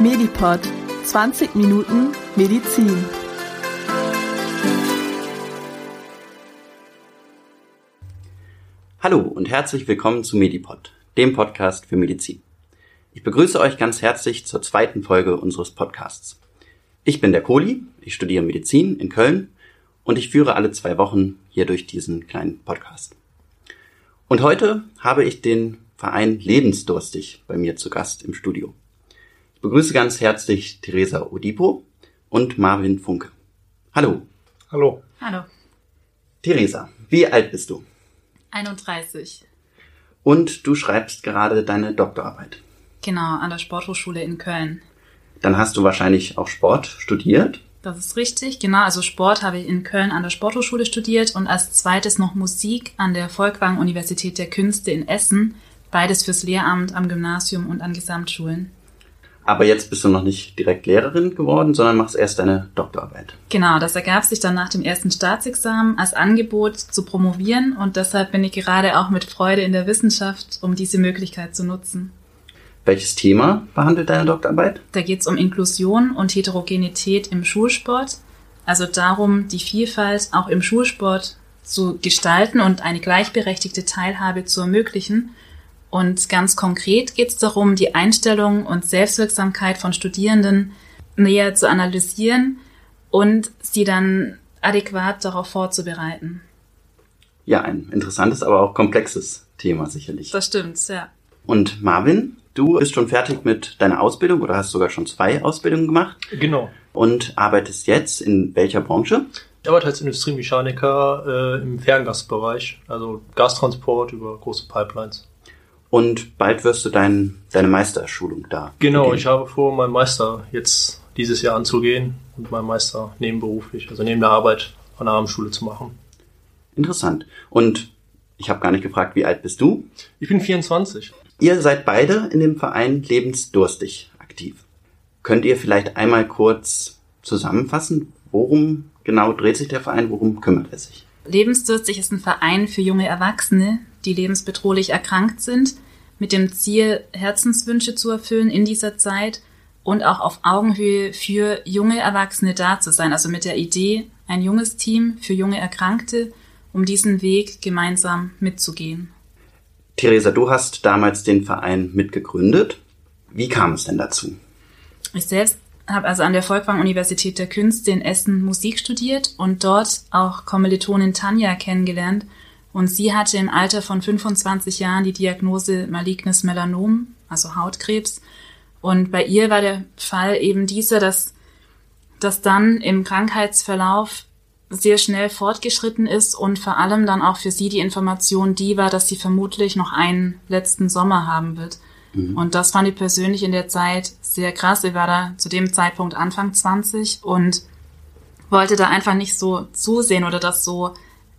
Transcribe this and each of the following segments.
Medipod 20 Minuten Medizin. Hallo und herzlich willkommen zu Medipod, dem Podcast für Medizin. Ich begrüße euch ganz herzlich zur zweiten Folge unseres Podcasts. Ich bin der Kohli, ich studiere Medizin in Köln und ich führe alle zwei Wochen hier durch diesen kleinen Podcast. Und heute habe ich den Verein Lebensdurstig bei mir zu Gast im Studio. Ich begrüße ganz herzlich Theresa Odipo und Marvin Funke. Hallo. Hallo. Hallo. Theresa, wie alt bist du? 31. Und du schreibst gerade deine Doktorarbeit. Genau, an der Sporthochschule in Köln. Dann hast du wahrscheinlich auch Sport studiert. Das ist richtig, genau. Also Sport habe ich in Köln an der Sporthochschule studiert und als zweites noch Musik an der Volkwang Universität der Künste in Essen. Beides fürs Lehramt am Gymnasium und an Gesamtschulen. Aber jetzt bist du noch nicht direkt Lehrerin geworden, sondern machst erst deine Doktorarbeit. Genau, das ergab sich dann nach dem ersten Staatsexamen als Angebot zu promovieren und deshalb bin ich gerade auch mit Freude in der Wissenschaft, um diese Möglichkeit zu nutzen. Welches Thema behandelt deine Doktorarbeit? Da geht es um Inklusion und Heterogenität im Schulsport. Also darum, die Vielfalt auch im Schulsport zu gestalten und eine gleichberechtigte Teilhabe zu ermöglichen. Und ganz konkret geht es darum, die Einstellung und Selbstwirksamkeit von Studierenden näher zu analysieren und sie dann adäquat darauf vorzubereiten. Ja, ein interessantes, aber auch komplexes Thema sicherlich. Das stimmt, ja. Und Marvin, du bist schon fertig mit deiner Ausbildung oder hast sogar schon zwei Ausbildungen gemacht Genau. und arbeitest jetzt in welcher Branche? Ich arbeite als Industriemechaniker äh, im Ferngasbereich, also Gastransport über große Pipelines. Und bald wirst du dein, deine Meisterschulung da. Genau, beginnen. ich habe vor, meinen Meister jetzt dieses Jahr anzugehen und meinen Meister nebenberuflich, also neben der Arbeit an der Abendschule zu machen. Interessant. Und ich habe gar nicht gefragt, wie alt bist du? Ich bin 24. Ihr seid beide in dem Verein Lebensdurstig aktiv. Könnt ihr vielleicht einmal kurz zusammenfassen, worum genau dreht sich der Verein, worum kümmert er sich? Lebensdurstig ist ein Verein für junge Erwachsene, die lebensbedrohlich erkrankt sind, mit dem Ziel, Herzenswünsche zu erfüllen in dieser Zeit und auch auf Augenhöhe für junge Erwachsene da zu sein. Also mit der Idee, ein junges Team für junge Erkrankte, um diesen Weg gemeinsam mitzugehen. Theresa, du hast damals den Verein mitgegründet. Wie kam es denn dazu? Ich selbst habe also an der Volkwang Universität der Künste in Essen Musik studiert und dort auch Kommilitonin Tanja kennengelernt. Und sie hatte im Alter von 25 Jahren die Diagnose malignes Melanom, also Hautkrebs. Und bei ihr war der Fall eben dieser, dass, dass dann im Krankheitsverlauf sehr schnell fortgeschritten ist und vor allem dann auch für sie die Information die war, dass sie vermutlich noch einen letzten Sommer haben wird. Und das fand ich persönlich in der Zeit sehr krass. Ich war da zu dem Zeitpunkt Anfang 20 und wollte da einfach nicht so zusehen oder das so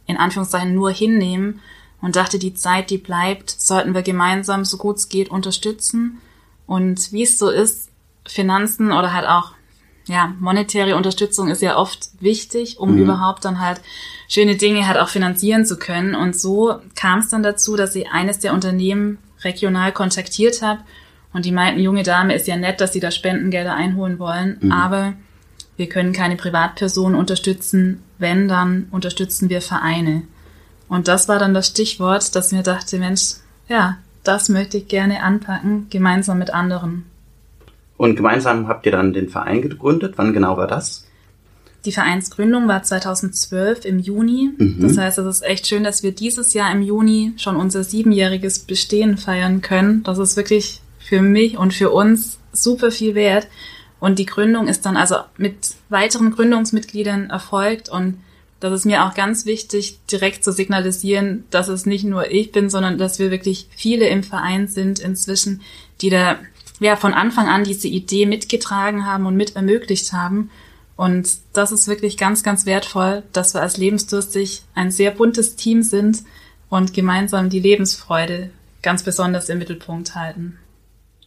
in Anführungszeichen nur hinnehmen und dachte, die Zeit, die bleibt, sollten wir gemeinsam so gut es geht unterstützen. Und wie es so ist, Finanzen oder halt auch ja, monetäre Unterstützung ist ja oft wichtig, um Mhm. überhaupt dann halt schöne Dinge halt auch finanzieren zu können. Und so kam es dann dazu, dass ich eines der Unternehmen regional kontaktiert habe und die meinten, junge Dame, ist ja nett, dass sie da Spendengelder einholen wollen, Mhm. aber wir können keine Privatpersonen unterstützen. Wenn, dann unterstützen wir Vereine. Und das war dann das Stichwort, dass mir dachte, Mensch, ja, das möchte ich gerne anpacken, gemeinsam mit anderen. Und gemeinsam habt ihr dann den Verein gegründet. Wann genau war das? Die Vereinsgründung war 2012 im Juni. Mhm. Das heißt, es ist echt schön, dass wir dieses Jahr im Juni schon unser siebenjähriges Bestehen feiern können. Das ist wirklich für mich und für uns super viel wert. Und die Gründung ist dann also mit weiteren Gründungsmitgliedern erfolgt und das ist mir auch ganz wichtig, direkt zu signalisieren, dass es nicht nur ich bin, sondern dass wir wirklich viele im Verein sind inzwischen, die da ja von Anfang an diese Idee mitgetragen haben und mit ermöglicht haben. Und das ist wirklich ganz, ganz wertvoll, dass wir als Lebensdurstig ein sehr buntes Team sind und gemeinsam die Lebensfreude ganz besonders im Mittelpunkt halten.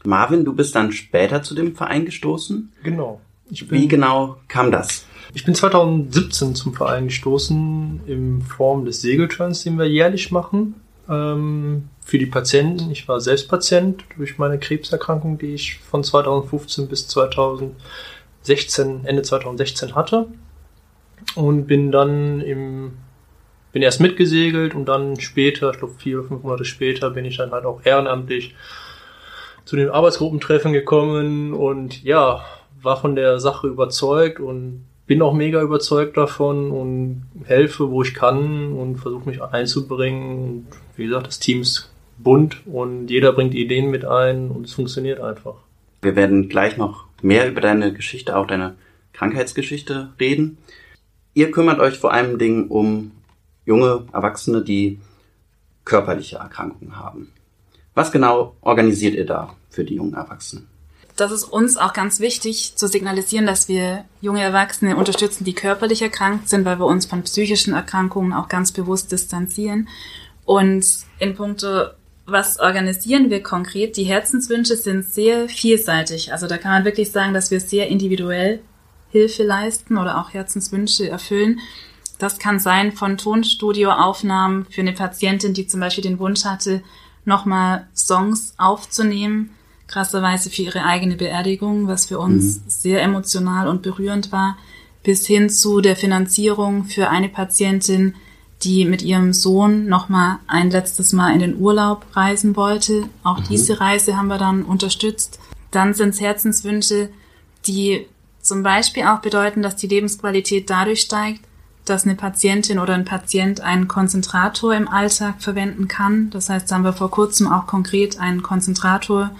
Marvin, du bist dann später zu dem Verein gestoßen. Genau. Wie genau kam das? ich bin 2017 zum Verein gestoßen in Form des Segelturns, den wir jährlich machen. ähm, für die Patienten. Ich war selbst Patient durch meine Krebserkrankung, die ich von 2015 bis 2016, Ende 2016 hatte. Und bin dann im, bin erst mitgesegelt und dann später, ich glaube vier oder fünf Monate später, bin ich dann halt auch ehrenamtlich zu den Arbeitsgruppentreffen gekommen und ja, war von der Sache überzeugt und bin auch mega überzeugt davon und helfe, wo ich kann und versuche mich einzubringen. Und wie gesagt, das Team ist bunt und jeder bringt Ideen mit ein und es funktioniert einfach. Wir werden gleich noch mehr über deine Geschichte, auch deine Krankheitsgeschichte reden. Ihr kümmert euch vor allem Dingen um junge Erwachsene, die körperliche Erkrankungen haben. Was genau organisiert ihr da für die jungen Erwachsenen? Das ist uns auch ganz wichtig zu signalisieren, dass wir junge Erwachsene unterstützen, die körperlich erkrankt sind, weil wir uns von psychischen Erkrankungen auch ganz bewusst distanzieren. Und in puncto was organisieren wir konkret? Die Herzenswünsche sind sehr vielseitig. Also da kann man wirklich sagen, dass wir sehr individuell Hilfe leisten oder auch Herzenswünsche erfüllen. Das kann sein von Tonstudioaufnahmen für eine Patientin, die zum Beispiel den Wunsch hatte, nochmal Songs aufzunehmen, krasserweise für ihre eigene Beerdigung, was für uns mhm. sehr emotional und berührend war, bis hin zu der Finanzierung für eine Patientin, die mit ihrem Sohn noch mal ein letztes Mal in den Urlaub reisen wollte. Auch mhm. diese Reise haben wir dann unterstützt. Dann sind es Herzenswünsche, die zum Beispiel auch bedeuten, dass die Lebensqualität dadurch steigt, dass eine Patientin oder ein Patient einen Konzentrator im Alltag verwenden kann. Das heißt, da haben wir vor kurzem auch konkret einen Konzentrator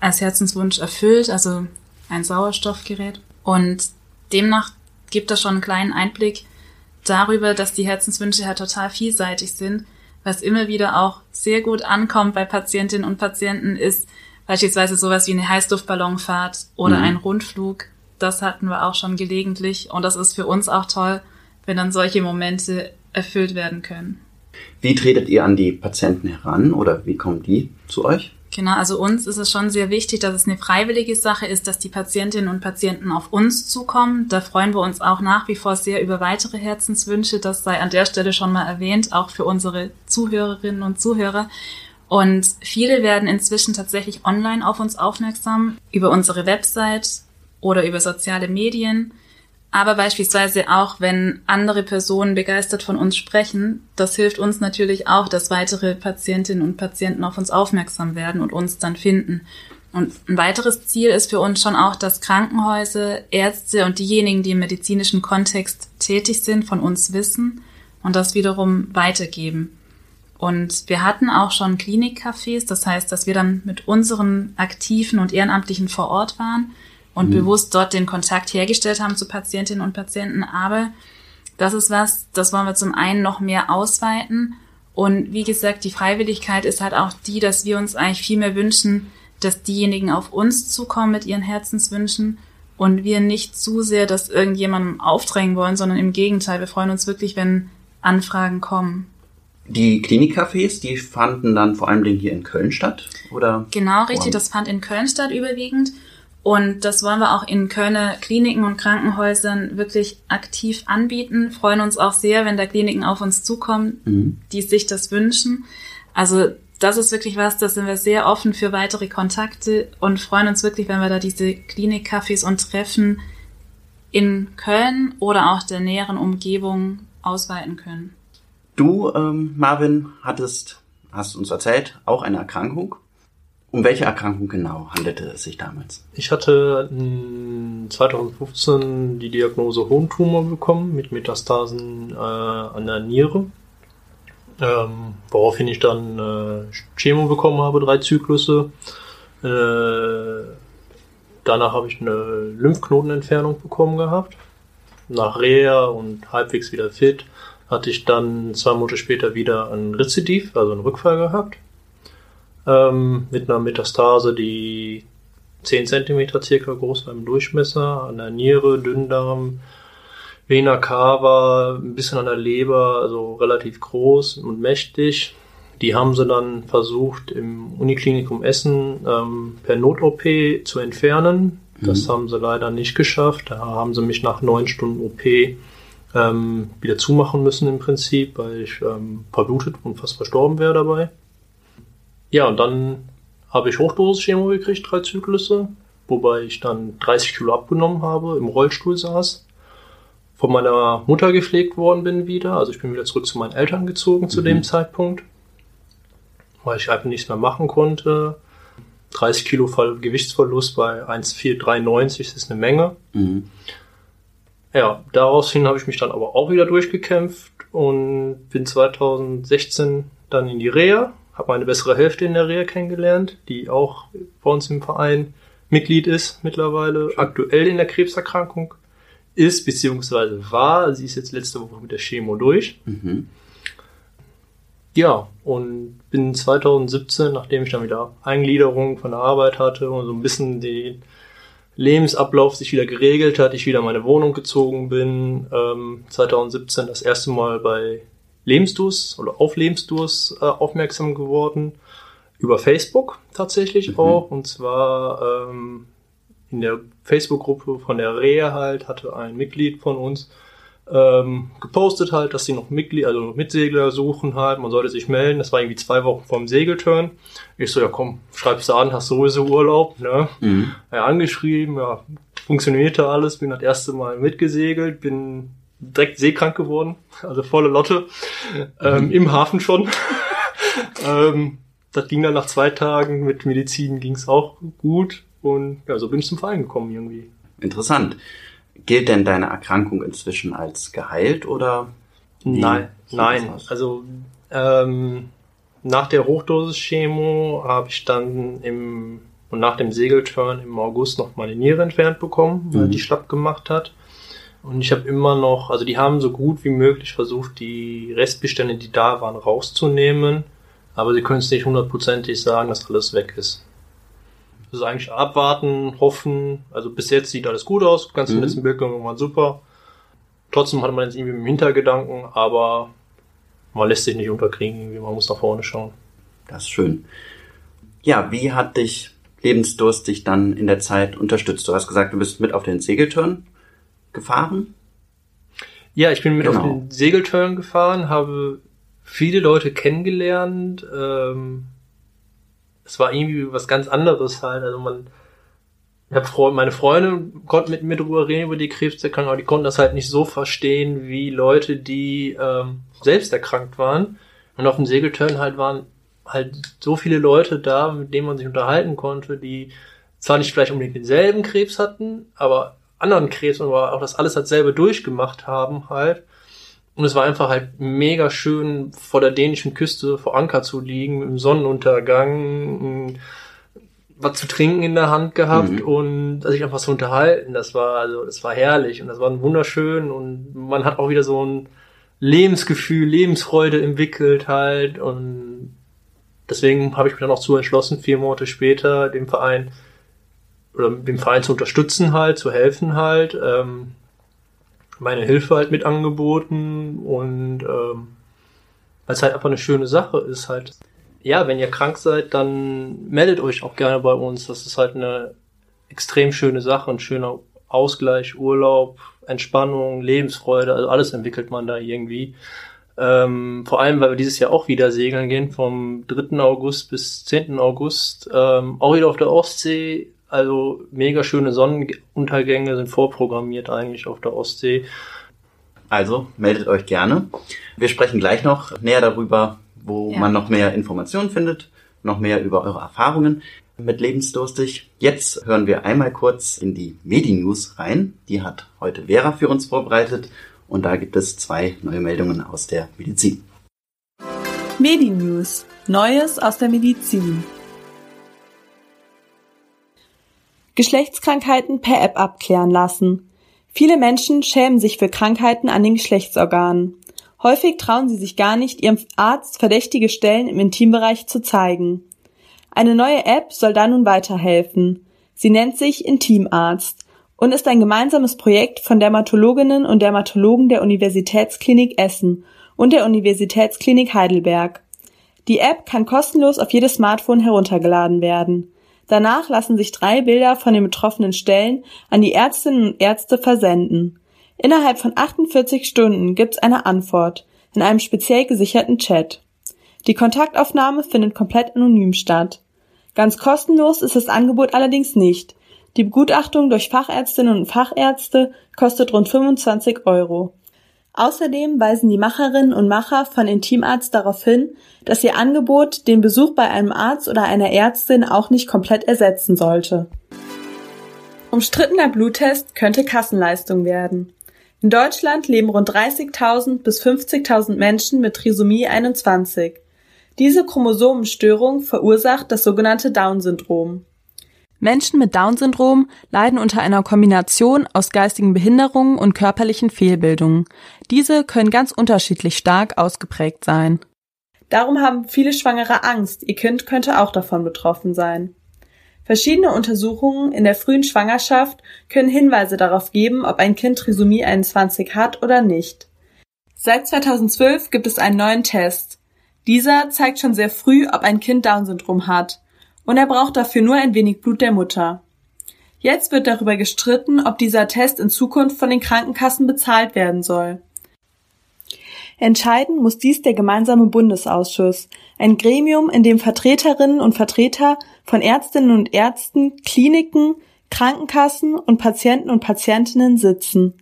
als Herzenswunsch erfüllt, also ein Sauerstoffgerät. Und demnach gibt das schon einen kleinen Einblick darüber, dass die Herzenswünsche halt total vielseitig sind. Was immer wieder auch sehr gut ankommt bei Patientinnen und Patienten ist beispielsweise sowas wie eine Heißluftballonfahrt oder mhm. ein Rundflug. Das hatten wir auch schon gelegentlich und das ist für uns auch toll, wenn dann solche Momente erfüllt werden können. Wie tretet ihr an die Patienten heran oder wie kommen die zu euch? Genau, also uns ist es schon sehr wichtig, dass es eine freiwillige Sache ist, dass die Patientinnen und Patienten auf uns zukommen. Da freuen wir uns auch nach wie vor sehr über weitere Herzenswünsche. Das sei an der Stelle schon mal erwähnt, auch für unsere Zuhörerinnen und Zuhörer. Und viele werden inzwischen tatsächlich online auf uns aufmerksam, über unsere Website oder über soziale Medien aber beispielsweise auch, wenn andere Personen begeistert von uns sprechen, das hilft uns natürlich auch, dass weitere Patientinnen und Patienten auf uns aufmerksam werden und uns dann finden. Und ein weiteres Ziel ist für uns schon auch, dass Krankenhäuser, Ärzte und diejenigen, die im medizinischen Kontext tätig sind, von uns wissen und das wiederum weitergeben. Und wir hatten auch schon Klinikcafés, das heißt, dass wir dann mit unseren Aktiven und Ehrenamtlichen vor Ort waren und mhm. bewusst dort den Kontakt hergestellt haben zu Patientinnen und Patienten. Aber das ist was, das wollen wir zum einen noch mehr ausweiten. Und wie gesagt, die Freiwilligkeit ist halt auch die, dass wir uns eigentlich viel mehr wünschen, dass diejenigen auf uns zukommen mit ihren Herzenswünschen und wir nicht zu sehr das irgendjemandem aufdrängen wollen, sondern im Gegenteil, wir freuen uns wirklich, wenn Anfragen kommen. Die Klinikcafés, die fanden dann vor allem hier in Köln statt, oder? Genau, richtig, das fand in Köln statt überwiegend. Und das wollen wir auch in Kölner Kliniken und Krankenhäusern wirklich aktiv anbieten. Freuen uns auch sehr, wenn da Kliniken auf uns zukommen, mhm. die sich das wünschen. Also das ist wirklich was, da sind wir sehr offen für weitere Kontakte und freuen uns wirklich, wenn wir da diese Klinikcafés und Treffen in Köln oder auch der näheren Umgebung ausweiten können. Du, ähm, Marvin, hattest, hast uns erzählt, auch eine Erkrankung. Um welche Erkrankung genau handelte es sich damals? Ich hatte 2015 die Diagnose Hohntumor bekommen mit Metastasen äh, an der Niere, ähm, woraufhin ich dann äh, Chemo bekommen habe, drei Zyklusse. Äh, danach habe ich eine Lymphknotenentfernung bekommen gehabt. Nach Reha und halbwegs wieder fit hatte ich dann zwei Monate später wieder ein Rezidiv, also einen Rückfall gehabt ähm, mit einer Metastase, die 10 cm circa groß war im Durchmesser, an der Niere, Dünndarm, Vena cava, ein bisschen an der Leber, also relativ groß und mächtig. Die haben sie dann versucht im Uniklinikum Essen ähm, per Not-OP zu entfernen. Das mhm. haben sie leider nicht geschafft. Da haben sie mich nach neun Stunden OP ähm, wieder zumachen müssen im Prinzip, weil ich ähm, verblutet und fast verstorben wäre dabei. Ja, und dann habe ich Hochdosis-Chemo gekriegt, drei Zyklusse, wobei ich dann 30 Kilo abgenommen habe, im Rollstuhl saß, von meiner Mutter gepflegt worden bin wieder. Also ich bin wieder zurück zu meinen Eltern gezogen zu Mhm. dem Zeitpunkt, weil ich einfach nichts mehr machen konnte. 30 Kilo Ver- Gewichtsverlust bei 1,493 ist eine Menge. Mhm. Ja, daraufhin habe ich mich dann aber auch wieder durchgekämpft und bin 2016 dann in die Reha, habe meine bessere Hälfte in der Reha kennengelernt, die auch bei uns im Verein Mitglied ist mittlerweile, aktuell in der Krebserkrankung ist, beziehungsweise war. Sie ist jetzt letzte Woche mit der Chemo durch. Mhm. Ja, und bin 2017, nachdem ich dann wieder Eingliederung von der Arbeit hatte und so ein bisschen den Lebensablauf sich wieder geregelt hat, ich wieder in meine Wohnung gezogen bin, ähm, 2017 das erste Mal bei Lebensdurst oder auf Lebensdurst äh, aufmerksam geworden. Über Facebook tatsächlich Mhm. auch. Und zwar ähm, in der Facebook-Gruppe von der Rehe halt hatte ein Mitglied von uns ähm, gepostet halt, dass sie noch Mitglied, also Mitsegler suchen halt, man sollte sich melden. Das war irgendwie zwei Wochen vorm Segelturn. Ich so, ja komm, schreib's an, hast sowieso Urlaub, ne? Mhm. Ja, angeschrieben, ja, funktionierte alles, bin das erste Mal mitgesegelt, bin direkt seekrank geworden, also volle Lotte, ähm, im Hafen schon. ähm, das ging dann nach zwei Tagen, mit Medizin ging's auch gut und ja, so bin ich zum Verein gekommen irgendwie. Interessant. Gilt denn deine Erkrankung inzwischen als geheilt oder? Nein, nein. Also ähm, nach der Hochdosis-Chemo habe ich dann im und nach dem Segelturn im August noch meine Niere entfernt bekommen, weil Mhm. die schlapp gemacht hat. Und ich habe immer noch, also die haben so gut wie möglich versucht, die Restbestände, die da waren, rauszunehmen. Aber sie können es nicht hundertprozentig sagen, dass alles weg ist. Also eigentlich abwarten, hoffen. Also bis jetzt sieht alles gut aus. Die ganzen Mhm. letzten Bildungen waren super. Trotzdem hatte man jetzt irgendwie im Hintergedanken, aber man lässt sich nicht unterkriegen, irgendwie. man muss nach vorne schauen. Das ist schön. Ja, wie hat dich Lebensdurst dich dann in der Zeit unterstützt? Du hast gesagt, du bist mit auf den Segelturn gefahren. Ja, ich bin mit Genau. auf den Segelturn gefahren, habe viele Leute kennengelernt. Ähm, es war irgendwie was ganz anderes halt. Also man, ich hab Freunde, meine Freunde konnten mit mir drüber reden über die Krebserkrankung, aber die konnten das halt nicht so verstehen wie Leute, die ähm, selbst erkrankt waren. Und auf dem Segelturn halt waren halt so viele Leute da, mit denen man sich unterhalten konnte, die zwar nicht vielleicht unbedingt denselben Krebs hatten, aber anderen Krebs, aber auch das alles halt selber durchgemacht haben halt. Und es war einfach halt mega schön, vor der dänischen Küste vor Anker zu liegen, im Sonnenuntergang, was zu trinken in der Hand gehabt Mhm. und sich einfach so unterhalten. Das war, also, das war herrlich und das war wunderschön und man hat auch wieder so ein Lebensgefühl, Lebensfreude entwickelt halt und deswegen habe ich mich dann auch zu entschlossen, vier Monate später dem Verein oder dem Verein zu unterstützen halt, zu helfen halt, ähm, meine Hilfe halt mit angeboten und ähm, weil es halt einfach eine schöne Sache ist halt. Ja, wenn ihr krank seid, dann meldet euch auch gerne bei uns. Das ist halt eine extrem schöne Sache, ein schöner Ausgleich, Urlaub, Entspannung, Lebensfreude, also alles entwickelt man da irgendwie. Ähm, vor allem, weil wir dieses Jahr auch wieder segeln gehen, vom 3. August bis 10. August, ähm, auch wieder auf der Ostsee. Also mega schöne Sonnenuntergänge sind vorprogrammiert eigentlich auf der Ostsee. Also meldet euch gerne. Wir sprechen gleich noch näher darüber, wo Ja. man noch mehr Informationen findet, noch mehr über eure Erfahrungen mit Lebensdurstig. Jetzt hören wir einmal kurz in die Medi-News rein. Die hat heute Vera für uns vorbereitet und da gibt es zwei neue Meldungen aus der Medizin. Medi-News. Neues aus der Medizin. Geschlechtskrankheiten per App abklären lassen. Viele Menschen schämen sich für Krankheiten an den Geschlechtsorganen. Häufig trauen sie sich gar nicht, ihrem Arzt verdächtige Stellen im Intimbereich zu zeigen. Eine neue App soll da nun weiterhelfen. Sie nennt sich Intimarzt und ist ein gemeinsames Projekt von Dermatologinnen und Dermatologen der Universitätsklinik Essen und der Universitätsklinik Heidelberg. Die App kann kostenlos auf jedes Smartphone heruntergeladen werden. Danach lassen sich drei Bilder von den betroffenen Stellen an die Ärztinnen und Ärzte versenden. Innerhalb von 48 Stunden gibt's eine Antwort in einem speziell gesicherten Chat. Die Kontaktaufnahme findet komplett anonym statt. Ganz kostenlos ist das Angebot allerdings nicht. Die Begutachtung durch Fachärztinnen und Fachärzte kostet rund 25 Euro. Außerdem weisen die Macherinnen und Macher von Intimarzt darauf hin, dass ihr Angebot den Besuch bei einem Arzt oder einer Ärztin auch nicht komplett ersetzen sollte. Umstrittener Bluttest könnte Kassenleistung werden. In Deutschland leben rund 30.000 bis 50.000 Menschen mit Trisomie 21. Diese Chromosomenstörung verursacht das sogenannte Down-Syndrom. Menschen mit Down-Syndrom leiden unter einer Kombination aus geistigen Behinderungen und körperlichen Fehlbildungen. Diese können ganz unterschiedlich stark ausgeprägt sein. Darum haben viele Schwangere Angst, ihr Kind könnte auch davon betroffen sein. Verschiedene Untersuchungen in der frühen Schwangerschaft können Hinweise darauf geben, ob ein Kind Trisomie 21 hat oder nicht. Seit 2012 gibt es einen neuen Test. Dieser zeigt schon sehr früh, ob ein Kind Down-Syndrom hat und er braucht dafür nur ein wenig Blut der Mutter. Jetzt wird darüber gestritten, ob dieser Test in Zukunft von den Krankenkassen bezahlt werden soll. Entscheiden muss dies der gemeinsame Bundesausschuss, ein Gremium, in dem Vertreterinnen und Vertreter von Ärztinnen und Ärzten, Kliniken, Krankenkassen und Patienten und Patientinnen sitzen.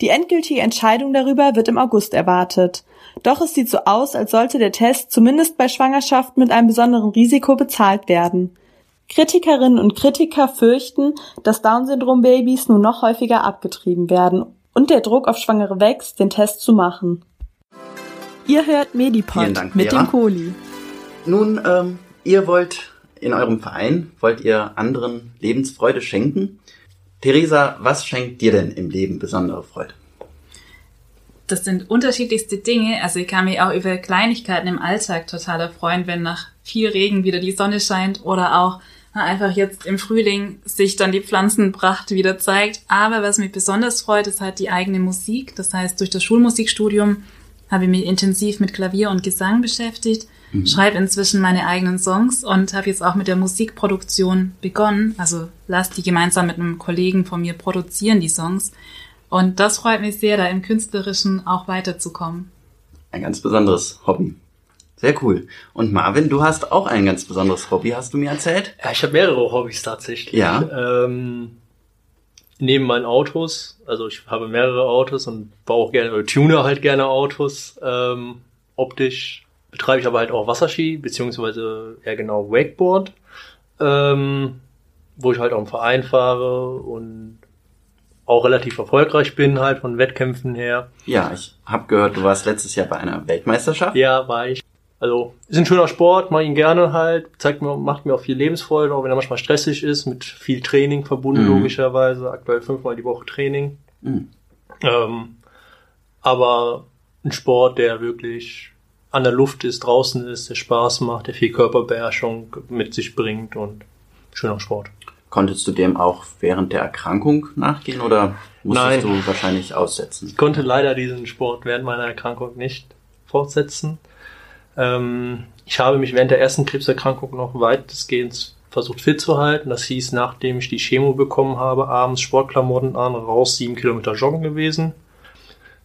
Die endgültige Entscheidung darüber wird im August erwartet. Doch es sieht so aus, als sollte der Test zumindest bei Schwangerschaften mit einem besonderen Risiko bezahlt werden. Kritikerinnen und Kritiker fürchten, dass Down-Syndrom-Babys nun noch häufiger abgetrieben werden und der Druck auf Schwangere wächst, den Test zu machen. Ihr hört Medipod Dank, mit Vera. dem Kohli. Nun, ähm, ihr wollt in eurem Verein, wollt ihr anderen Lebensfreude schenken? Theresa, was schenkt dir denn im Leben besondere Freude? Das sind unterschiedlichste Dinge. Also ich kann mich auch über Kleinigkeiten im Alltag total erfreuen, wenn nach viel Regen wieder die Sonne scheint oder auch na, einfach jetzt im Frühling sich dann die Pflanzenpracht wieder zeigt. Aber was mich besonders freut, ist halt die eigene Musik. Das heißt, durch das Schulmusikstudium habe ich mich intensiv mit Klavier und Gesang beschäftigt, schreibe inzwischen meine eigenen Songs und habe jetzt auch mit der Musikproduktion begonnen. Also lass die gemeinsam mit einem Kollegen von mir produzieren, die Songs. Und das freut mich sehr, da im Künstlerischen auch weiterzukommen. Ein ganz besonderes Hobby. Sehr cool. Und Marvin, du hast auch ein ganz besonderes Hobby, hast du mir erzählt? Ja, ich habe mehrere Hobbys tatsächlich. Ja. Ähm, neben meinen Autos, also ich habe mehrere Autos und baue auch gerne, oder tune halt gerne Autos. Ähm, optisch betreibe ich aber halt auch Wasserski, beziehungsweise eher genau Wakeboard, ähm, wo ich halt auch im Verein fahre und auch relativ erfolgreich bin halt von Wettkämpfen her. Ja, ich habe gehört, du warst letztes Jahr bei einer Weltmeisterschaft. Ja, war ich. Also, ist ein schöner Sport, mache ihn gerne halt, zeigt mir, macht mir auch viel Lebensfreude, auch wenn er manchmal stressig ist, mit viel Training verbunden, Mhm. logischerweise. Aktuell fünfmal die Woche Training. Mhm. Ähm, aber ein Sport, der wirklich an der Luft ist, draußen ist, der Spaß macht, der viel Körperbeherrschung mit sich bringt und schöner Sport. Konntest du dem auch während der Erkrankung nachgehen oder musstest Nein. du wahrscheinlich aussetzen? Ich konnte leider diesen Sport während meiner Erkrankung nicht fortsetzen. Ähm, ich habe mich während der ersten Krebserkrankung noch weitestgehend versucht fit zu halten. Das hieß, nachdem ich die Chemo bekommen habe, abends Sportklamotten an, raus sieben Kilometer joggen gewesen.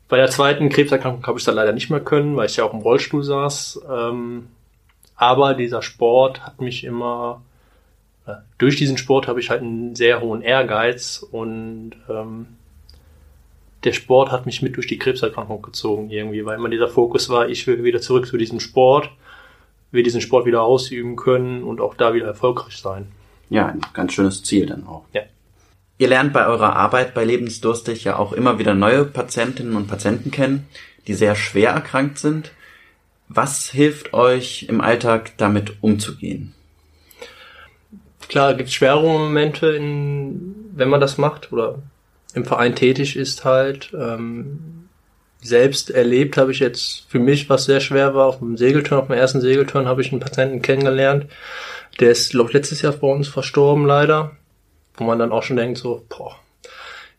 Bei der zweiten Krebserkrankung habe ich es dann leider nicht mehr können, weil ich ja auch im Rollstuhl saß. Ähm, aber dieser Sport hat mich immer, durch diesen Sport habe ich halt einen sehr hohen Ehrgeiz und ähm, der Sport hat mich mit durch die Krebserkrankung gezogen irgendwie, weil immer dieser Fokus war, ich will wieder zurück zu diesem Sport, will diesen Sport wieder ausüben können und auch da wieder erfolgreich sein. Ja, ein ganz schönes Ziel dann auch. Ja. Ihr lernt bei eurer Arbeit bei Lebensdurstig ja auch immer wieder neue Patientinnen und Patienten kennen, die sehr schwer erkrankt sind. Was hilft euch im Alltag damit umzugehen? Klar, gibt schwere Momente, in, wenn man das macht oder im Verein tätig ist halt. Ähm, selbst erlebt habe ich jetzt für mich, was sehr schwer war, auf dem Segelturn, auf dem ersten Segelturn habe ich einen Patienten kennengelernt. Der ist, glaube ich, letztes Jahr bei uns verstorben leider. Wo man dann auch schon denkt so, boah,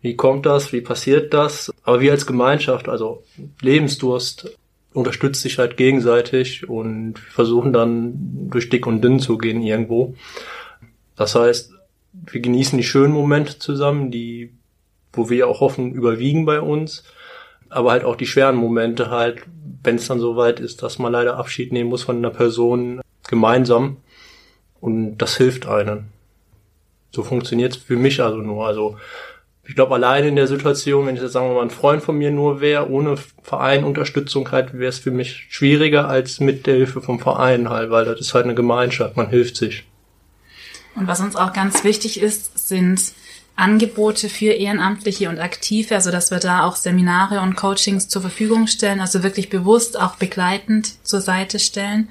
wie kommt das, wie passiert das? Aber wir als Gemeinschaft, also Lebensdurst, unterstützt sich halt gegenseitig und versuchen dann durch dick und dünn zu gehen irgendwo. Das heißt, wir genießen die schönen Momente zusammen, die, wo wir auch hoffen, überwiegen bei uns. Aber halt auch die schweren Momente halt, wenn es dann soweit ist, dass man leider Abschied nehmen muss von einer Person gemeinsam. Und das hilft einem. So funktioniert es für mich also nur. Also ich glaube, alleine in der Situation, wenn ich jetzt sagen wir mal ein Freund von mir nur wäre, ohne Verein Unterstützung halt, wäre es für mich schwieriger als mit der Hilfe vom Verein halt, weil das ist halt eine Gemeinschaft, man hilft sich. Und was uns auch ganz wichtig ist, sind Angebote für Ehrenamtliche und Aktive, also dass wir da auch Seminare und Coachings zur Verfügung stellen, also wirklich bewusst auch begleitend zur Seite stellen.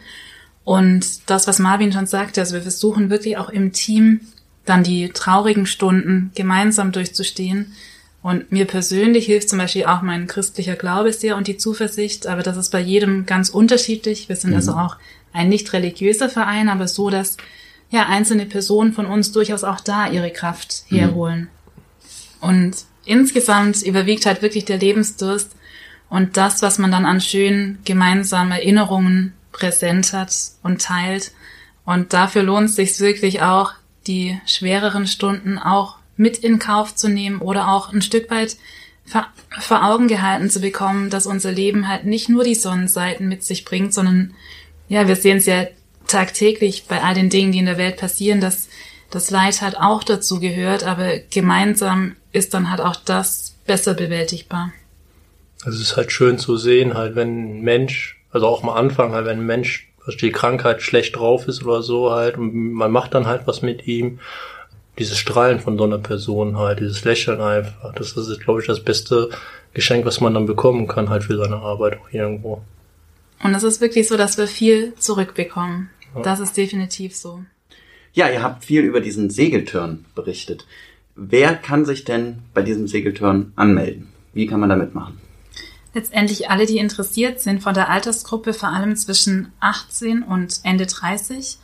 Und das, was Marvin schon sagte, also wir versuchen wirklich auch im Team dann die traurigen Stunden gemeinsam durchzustehen. Und mir persönlich hilft zum Beispiel auch mein christlicher Glaube sehr und die Zuversicht, aber das ist bei jedem ganz unterschiedlich. Wir sind also mhm. also auch ein nicht religiöser Verein, aber so, dass ja einzelne Personen von uns durchaus auch da ihre Kraft herholen. Mhm. Und insgesamt überwiegt halt wirklich der Lebensdurst und das, was man dann an schönen gemeinsamen Erinnerungen präsent hat und teilt. Und dafür lohnt es sich wirklich auch, die schwereren Stunden auch mit in Kauf zu nehmen oder auch ein Stück weit vor, vor Augen gehalten zu bekommen, dass unser Leben halt nicht nur die Sonnenseiten mit sich bringt, sondern ja, wir sehen es ja tagtäglich bei all den Dingen, die in der Welt passieren, dass das Leid halt auch dazu gehört, aber gemeinsam ist dann halt auch das besser bewältigbar. Also es ist halt schön zu sehen, halt, wenn ein Mensch, also auch am Anfang, halt, wenn ein Mensch dass die Krankheit schlecht drauf ist oder so halt und man macht dann halt was mit ihm. Dieses Strahlen von so einer Person halt, dieses Lächeln einfach, das ist, glaube ich, das beste Geschenk, was man dann bekommen kann halt für seine Arbeit auch irgendwo. Und es ist wirklich so, dass wir viel zurückbekommen. Das ist definitiv so. Ja, ihr habt viel über diesen Segeltörn berichtet. Wer kann sich denn bei diesem Segeltörn anmelden? Wie kann man da mitmachen? letztendlich alle, die interessiert sind, von der Altersgruppe vor allem zwischen 18 und Ende 30.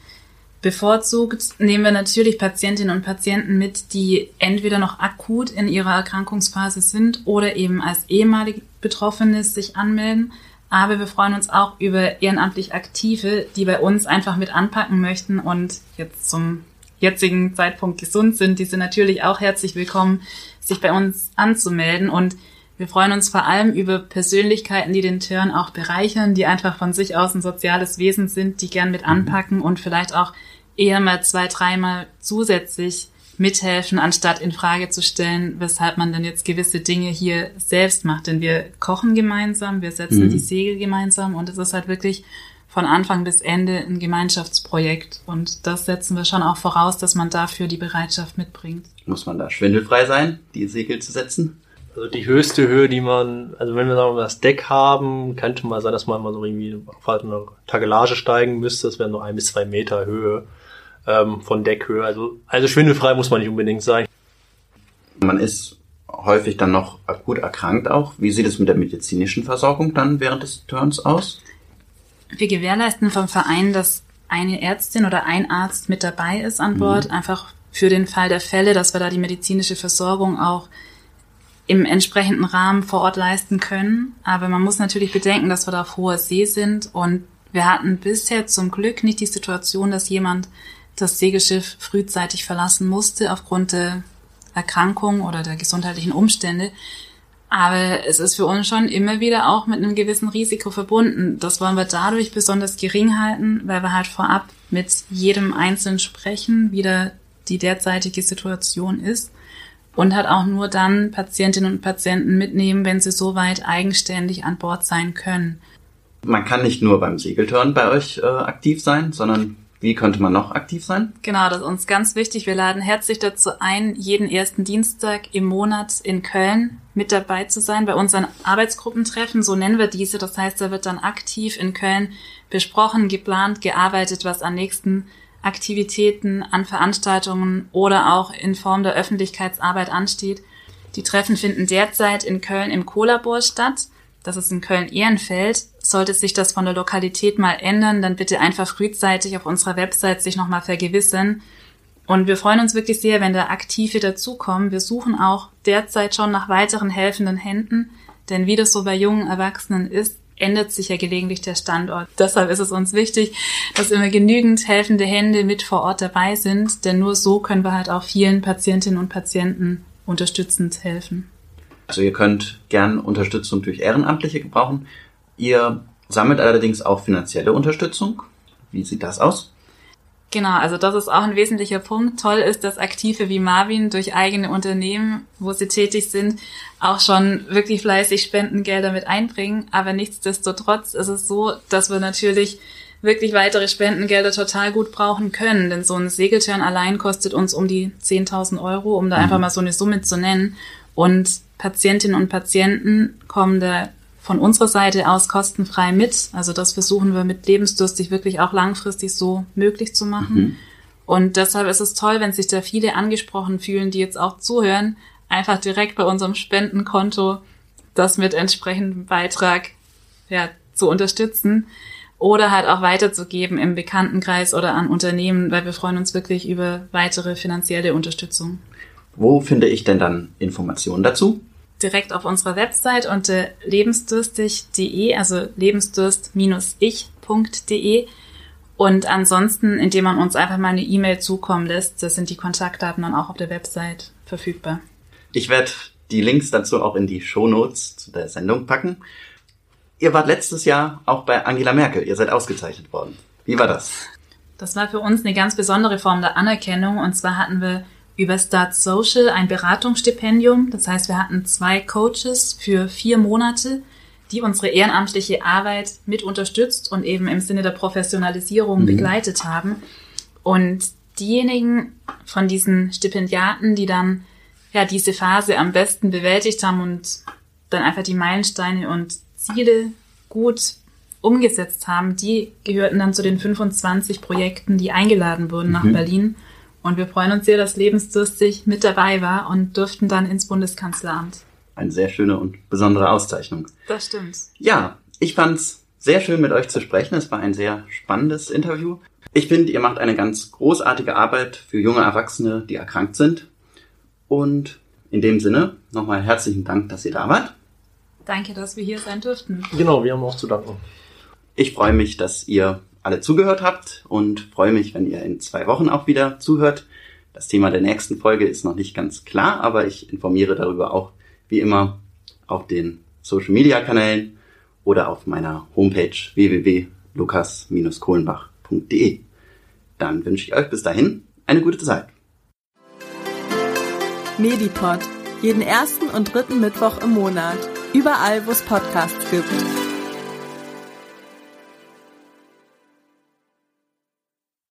Bevorzugt nehmen wir natürlich Patientinnen und Patienten mit, die entweder noch akut in ihrer Erkrankungsphase sind oder eben als ehemalige Betroffene sich anmelden. Aber wir freuen uns auch über ehrenamtlich Aktive, die bei uns einfach mit anpacken möchten und jetzt zum jetzigen Zeitpunkt gesund sind. Die sind natürlich auch herzlich willkommen, sich bei uns anzumelden und wir freuen uns vor allem über Persönlichkeiten, die den Turn auch bereichern, die einfach von sich aus ein soziales Wesen sind, die gern mit mhm. anpacken und vielleicht auch eher mal zwei, dreimal zusätzlich mithelfen, anstatt in Frage zu stellen, weshalb man denn jetzt gewisse Dinge hier selbst macht. Denn wir kochen gemeinsam, wir setzen mhm. die Segel gemeinsam und es ist halt wirklich von Anfang bis Ende ein Gemeinschaftsprojekt. Und das setzen wir schon auch voraus, dass man dafür die Bereitschaft mitbringt. Muss man da schwindelfrei sein, die Segel zu setzen? Also die höchste Höhe, die man, also wenn wir sagen wir das Deck haben, könnte mal sein, dass man mal so irgendwie auf halt eine Tagelage steigen müsste. Das wären nur ein bis zwei Meter Höhe ähm, von Deckhöhe. Also, also schwindelfrei muss man nicht unbedingt sein. Man ist häufig dann noch akut erkrankt auch. Wie sieht es mit der medizinischen Versorgung dann während des Turns aus? Wir gewährleisten vom Verein, dass eine Ärztin oder ein Arzt mit dabei ist an Bord, mhm. einfach für den Fall der Fälle, dass wir da die medizinische Versorgung auch im entsprechenden Rahmen vor Ort leisten können. Aber man muss natürlich bedenken, dass wir da auf hoher See sind und wir hatten bisher zum Glück nicht die Situation, dass jemand das Segelschiff frühzeitig verlassen musste aufgrund der Erkrankung oder der gesundheitlichen Umstände. Aber es ist für uns schon immer wieder auch mit einem gewissen Risiko verbunden. Das wollen wir dadurch besonders gering halten, weil wir halt vorab mit jedem Einzelnen sprechen, wie da die derzeitige Situation ist und hat auch nur dann Patientinnen und Patienten mitnehmen, wenn sie soweit eigenständig an Bord sein können. Man kann nicht nur beim Segeltörn bei euch äh, aktiv sein, sondern wie könnte man noch aktiv sein? Genau, das ist uns ganz wichtig. Wir laden herzlich dazu ein, jeden ersten Dienstag im Monat in Köln mit dabei zu sein bei unseren Arbeitsgruppentreffen. So nennen wir diese. Das heißt, da wird dann aktiv in Köln besprochen, geplant, gearbeitet, was am nächsten Aktivitäten, an Veranstaltungen oder auch in Form der Öffentlichkeitsarbeit ansteht. Die Treffen finden derzeit in Köln im Kohlabor statt. Das ist in Köln-Ehrenfeld. Sollte sich das von der Lokalität mal ändern, dann bitte einfach frühzeitig auf unserer Website sich nochmal vergewissern. Und wir freuen uns wirklich sehr, wenn da Aktive dazukommen. Wir suchen auch derzeit schon nach weiteren helfenden Händen, denn wie das so bei jungen Erwachsenen ist, ändert sich ja gelegentlich der Standort. Deshalb ist es uns wichtig, dass immer genügend helfende Hände mit vor Ort dabei sind, denn nur so können wir halt auch vielen Patientinnen und Patienten unterstützend helfen. Also ihr könnt gern Unterstützung durch Ehrenamtliche gebrauchen. Ihr sammelt allerdings auch finanzielle Unterstützung. Wie sieht das aus? Genau, also das ist auch ein wesentlicher Punkt. Toll ist, dass Aktive wie Marvin durch eigene Unternehmen, wo sie tätig sind, auch schon wirklich fleißig Spendengelder mit einbringen. Aber nichtsdestotrotz ist es so, dass wir natürlich wirklich weitere Spendengelder total gut brauchen können. Denn so ein Segeltörn allein kostet uns um die 10.000 Euro, um da mhm. einfach mal so eine Summe zu nennen. Und Patientinnen und Patienten kommen da von unserer Seite aus kostenfrei mit. Also das versuchen wir mit Lebensdurstig wirklich auch langfristig so möglich zu machen. Mhm. Und deshalb ist es toll, wenn sich da viele angesprochen fühlen, die jetzt auch zuhören, einfach direkt bei unserem Spendenkonto das mit entsprechendem Beitrag ja, zu unterstützen oder halt auch weiterzugeben im Bekanntenkreis oder an Unternehmen, weil wir freuen uns wirklich über weitere finanzielle Unterstützung. Wo finde ich denn dann Informationen dazu? Direkt auf unserer Website unter lebensdurstig.de, also lebensdurst-ich.de. Und ansonsten, indem man uns einfach mal eine E-Mail zukommen lässt, das sind die Kontaktdaten dann auch auf der Website verfügbar. Ich werde die Links dazu auch in die Shownotes zu der Sendung packen. Ihr wart letztes Jahr auch bei Angela Merkel. Ihr seid ausgezeichnet worden. Wie war das? Das war für uns eine ganz besondere Form der Anerkennung. Und zwar hatten wir über Start Social ein Beratungsstipendium. Das heißt, wir hatten zwei Coaches für vier Monate, die unsere ehrenamtliche Arbeit mit unterstützt und eben im Sinne der Professionalisierung mhm. begleitet haben. Und diejenigen von diesen Stipendiaten, die dann ja diese Phase am besten bewältigt haben und dann einfach die Meilensteine und Ziele gut umgesetzt haben, die gehörten dann zu den 25 Projekten, die eingeladen wurden mhm. nach Berlin. Und wir freuen uns sehr, dass Lebensdurstig mit dabei war und durften dann ins Bundeskanzleramt. Eine sehr schöne und besondere Auszeichnung. Das stimmt. Ja, ich fand's sehr schön mit euch zu sprechen. Es war ein sehr spannendes Interview. Ich finde, ihr macht eine ganz großartige Arbeit für junge Erwachsene, die erkrankt sind. Und in dem Sinne nochmal herzlichen Dank, dass ihr da wart. Danke, dass wir hier sein durften. Genau, wir haben auch zu danken. Ich freue mich, dass ihr alle zugehört habt und freue mich, wenn ihr in zwei Wochen auch wieder zuhört. Das Thema der nächsten Folge ist noch nicht ganz klar, aber ich informiere darüber auch wie immer auf den Social Media Kanälen oder auf meiner Homepage www.lukas-kohlenbach.de. Dann wünsche ich euch bis dahin eine gute Zeit. Medipod. Jeden ersten und dritten Mittwoch im Monat. Überall, wo es Podcasts gibt.